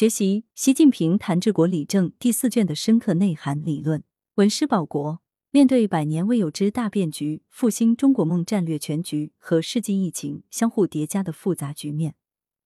学习习近平谈治国理政第四卷的深刻内涵理论。文师保国，面对百年未有之大变局、复兴中国梦战略全局和世纪疫情相互叠加的复杂局面，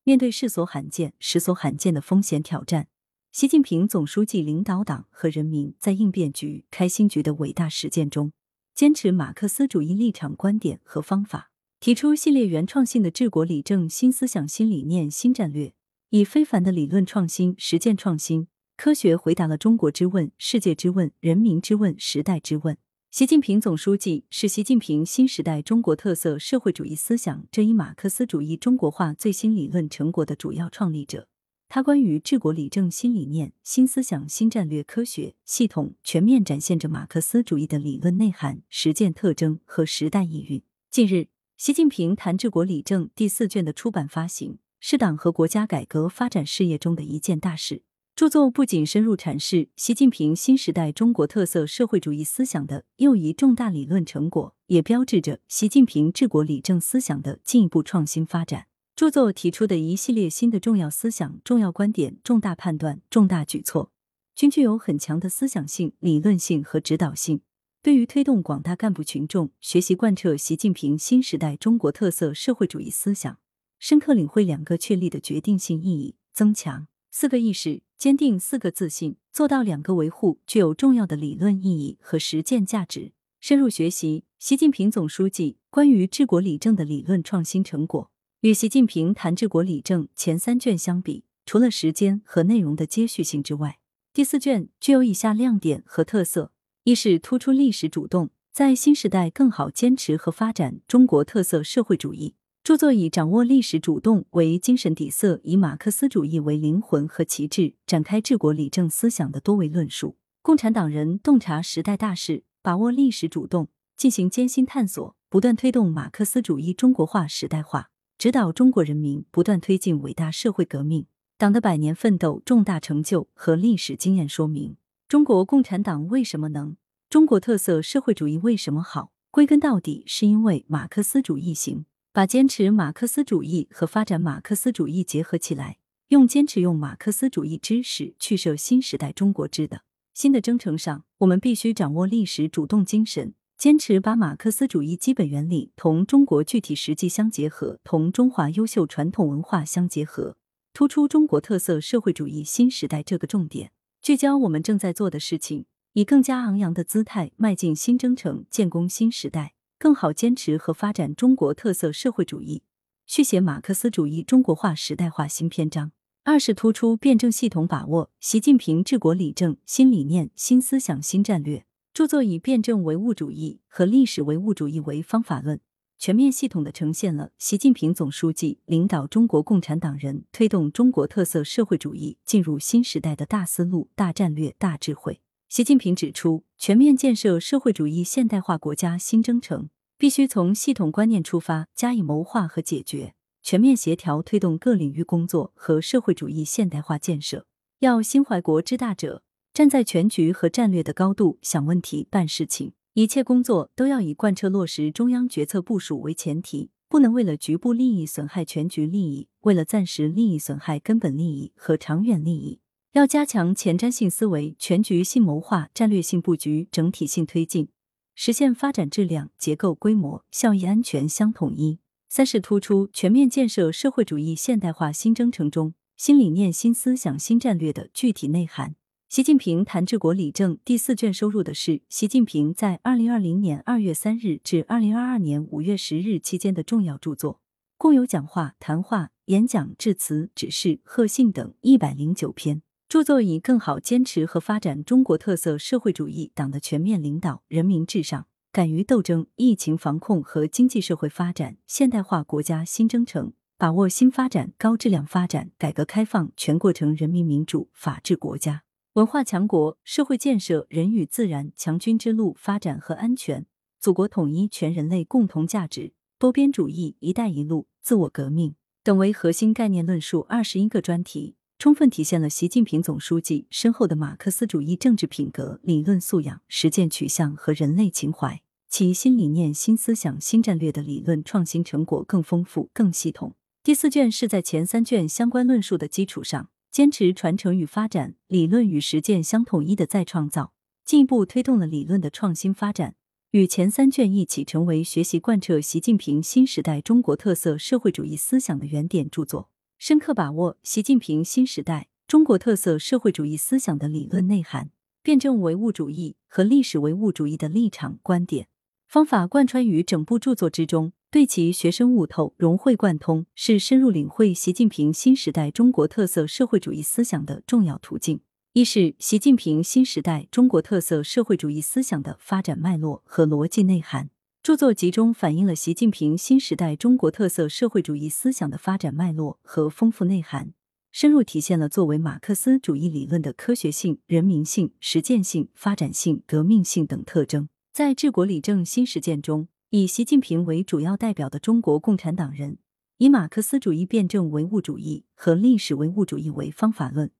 面对世所罕见、时所罕见的风险挑战，习近平总书记领导党和人民在应变局、开新局的伟大实践中，坚持马克思主义立场、观点和方法，提出系列原创性的治国理政新思想、新理念、新战略，以非凡的理论创新、实践创新。科学回答了中国之问、世界之问、人民之问、时代之问。习近平总书记是习近平新时代中国特色社会主义思想这一马克思主义中国化最新理论成果的主要创立者。他关于治国理政新理念、新思想、新战略，科学、系统、全面展现着马克思主义的理论内涵、实践特征和时代意蕴。近日，习近平谈治国理政第四卷的出版发行，是党和国家改革发展事业中的一件大事。著作不仅深入阐释习近平新时代中国特色社会主义思想的又一重大理论成果，也标志着习近平治国理政思想的进一步创新发展。著作提出的一系列新的重要思想、重要观点、重大判断、重大举措，均具有很强的思想性、理论性和指导性，对于推动广大干部群众学习贯彻习近平新时代中国特色社会主义思想，深刻领会两个确立的决定性意义，增强四个意识。坚定四个自信，做到两个维护，具有重要的理论意义和实践价值。深入学习习近平总书记关于治国理政的理论创新成果。与习近平谈治国理政前三卷相比，除了时间和内容的接续性之外，第四卷具有以下亮点和特色：一是突出历史主动，在新时代更好坚持和发展中国特色社会主义。著作以掌握历史主动为精神底色，以马克思主义为灵魂和旗帜，展开治国理政思想的多维论述。共产党人洞察时代大势，把握历史主动，进行艰辛探索，不断推动马克思主义中国化时代化，指导中国人民不断推进伟大社会革命。党的百年奋斗、重大成就和历史经验说明，中国共产党为什么能，中国特色社会主义为什么好？归根到底，是因为马克思主义行。把坚持马克思主义和发展马克思主义结合起来，用坚持用马克思主义知识去设新时代中国之的新的征程上，我们必须掌握历史主动精神，坚持把马克思主义基本原理同中国具体实际相结合，同中华优秀传统文化相结合，突出中国特色社会主义新时代这个重点，聚焦我们正在做的事情，以更加昂扬的姿态迈进新征程，建功新时代。更好坚持和发展中国特色社会主义，续写马克思主义中国化时代化新篇章。二是突出辩证系统把握习近平治国理政新理念、新思想、新战略。著作以辩证唯物主义和历史唯物主义为方法论，全面系统的呈现了习近平总书记领导中国共产党人推动中国特色社会主义进入新时代的大思路、大战略、大智慧。习近平指出，全面建设社会主义现代化国家新征程，必须从系统观念出发，加以谋划和解决，全面协调推动各领域工作和社会主义现代化建设。要心怀国之大者，站在全局和战略的高度想问题、办事情，一切工作都要以贯彻落实中央决策部署为前提，不能为了局部利益损害全局利益，为了暂时利益损害根本利益和长远利益。要加强前瞻性思维、全局性谋划、战略性布局、整体性推进，实现发展质量、结构、规模、效益、安全相统一。三是突出全面建设社会主义现代化新征程中新理念、新思想、新战略的具体内涵。习近平谈治国理政第四卷收入的是习近平在二零二零年二月三日至二零二二年五月十日期间的重要著作，共有讲话、谈话、演讲、致辞、指示、贺信等一百零九篇。著作以更好坚持和发展中国特色社会主义党的全面领导、人民至上、敢于斗争、疫情防控和经济社会发展现代化国家新征程，把握新发展、高质量发展、改革开放全过程人民民主法治国家、文化强国、社会建设、人与自然强军之路、发展和安全、祖国统一、全人类共同价值、多边主义、一带一路、自我革命等为核心概念论述二十一个专题。充分体现了习近平总书记深厚的马克思主义政治品格、理论素养、实践取向和人类情怀。其新理念、新思想、新战略的理论创新成果更丰富、更系统。第四卷是在前三卷相关论述的基础上，坚持传承与发展，理论与实践相统一的再创造，进一步推动了理论的创新发展。与前三卷一起成为学习贯彻习近平新时代中国特色社会主义思想的原点著作，深刻把握习近平新时代中国特色社会主义思想的理论内涵，辩证唯物主义和历史唯物主义的立场观点方法贯穿于整部著作之中，对其学深悟透、融会贯通，是深入领会习近平新时代中国特色社会主义思想的重要途径。一是习近平新时代中国特色社会主义思想的发展脉络和逻辑内涵。著作集中反映了习近平新时代中国特色社会主义思想的发展脉络和丰富内涵，深入体现了作为马克思主义理论的科学性、人民性、实践性、发展性、革命性等特征。在治国理政新实践中，以习近平为主要代表的中国共产党人，以马克思主义辩证唯物主义和历史唯物主义为方法论。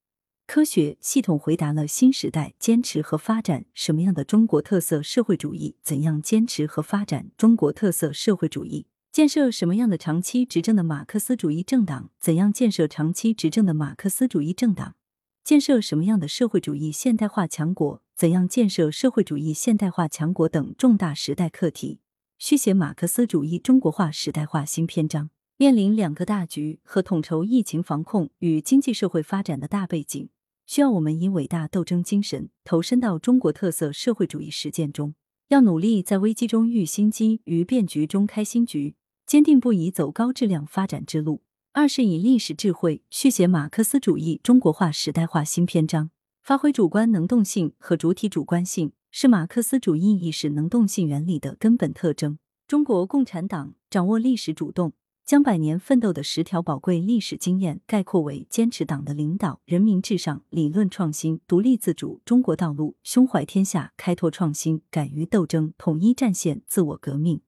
科学系统回答了新时代坚持和发展什么样的中国特色社会主义？怎样坚持和发展中国特色社会主义？建设什么样的长期执政的马克思主义政党？怎样建设长期执政的马克思主义政党？建设什么样的社会主义现代化强国？怎样建设社会主义现代化强国等重大时代课题，续写马克思主义中国化时代化新篇章。面临两个大局和统筹疫情防控与经济社会发展的大背景。需要我们以伟大斗争精神投身到中国特色社会主义实践中，要努力在危机中遇新机，于变局中开新局，坚定不移走高质量发展之路。二是以历史智慧续写马克思主义中国化时代化新篇章，发挥主观能动性和主体主观性，是马克思主义意识能动性原理的根本特征。中国共产党掌握历史主动。将百年奋斗的十条宝贵历史经验概括为：坚持党的领导、人民至上、理论创新、独立自主、中国道路、胸怀天下、开拓创新、敢于斗争、统一战线、自我革命，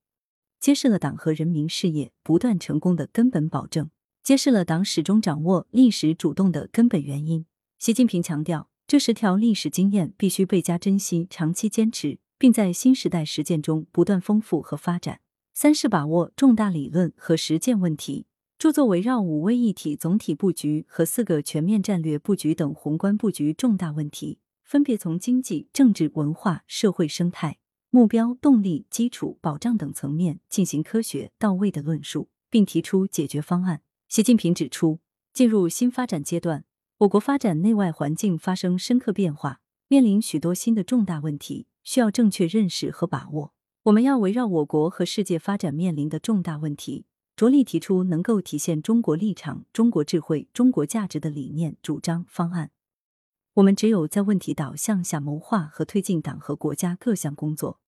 揭示了党和人民事业不断成功的根本保证，揭示了党始终掌握历史主动的根本原因。习近平强调，这十条历史经验必须倍加珍惜、长期坚持，并在新时代实践中不断丰富和发展。三是把握重大理论和实践问题。著作围绕五位一体总体布局和四个全面战略布局等宏观布局重大问题，分别从经济、政治、文化、社会生态、目标、动力、基础、保障等层面进行科学到位的论述，并提出解决方案。习近平指出，进入新发展阶段，我国发展内外环境发生深刻变化，面临许多新的重大问题，需要正确认识和把握。我们要围绕我国和世界发展面临的重大问题，着力提出能够体现中国立场、中国智慧、中国价值的理念、主张、方案。我们只有在问题导向下谋划和推进党和国家各项工作，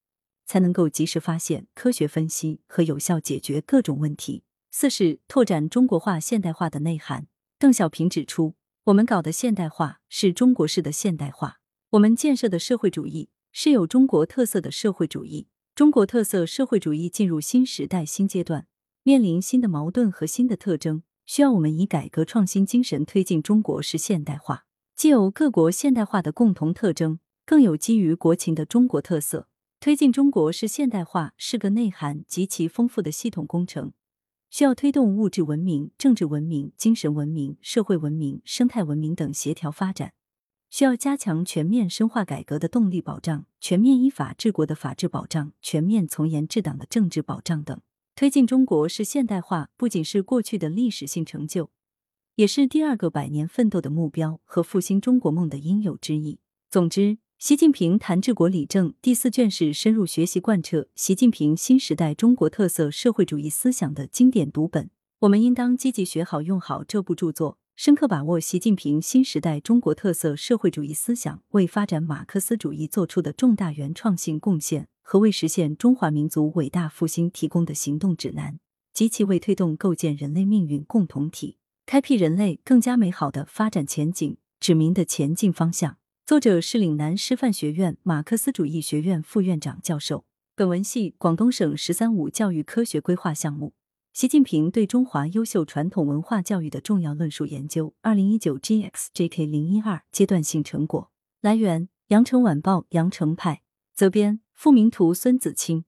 才能够及时发现、科学分析和有效解决各种问题。四是拓展中国化现代化的内涵。邓小平指出，我们搞的现代化是中国式的现代化，我们建设的社会主义是有中国特色的社会主义。中国特色社会主义进入新时代新阶段，面临新的矛盾和新的特征，需要我们以改革创新精神推进中国式现代化。既有各国现代化的共同特征，更有基于国情的中国特色。推进中国式现代化是个内涵极其丰富的系统工程，需要推动物质文明、政治文明、精神文明、社会文明、生态文明等协调发展。需要加强全面深化改革的动力保障，全面依法治国的法治保障，全面从严治党的政治保障等。推进中国式现代化，不仅是过去的历史性成就，也是第二个百年奋斗的目标和复兴中国梦的应有之义。总之，习近平谈治国理政第四卷是深入学习贯彻习近平新时代中国特色社会主义思想的经典读本。我们应当积极学好用好这部著作。深刻把握习近平新时代中国特色社会主义思想为发展马克思主义作出的重大原创性贡献和为实现中华民族伟大复兴提供的行动指南，及其为推动构建人类命运共同体、开辟人类更加美好的发展前景指明的前进方向。作者是岭南师范学院马克思主义学院副院长教授。本文系广东省“十三五”教育科学规划项目。习近平对中华优秀传统文化教育的重要论述研究，二零一九 GXJK 零一二阶段性成果。来源：羊城晚报羊城派，责编：付明图，孙子清。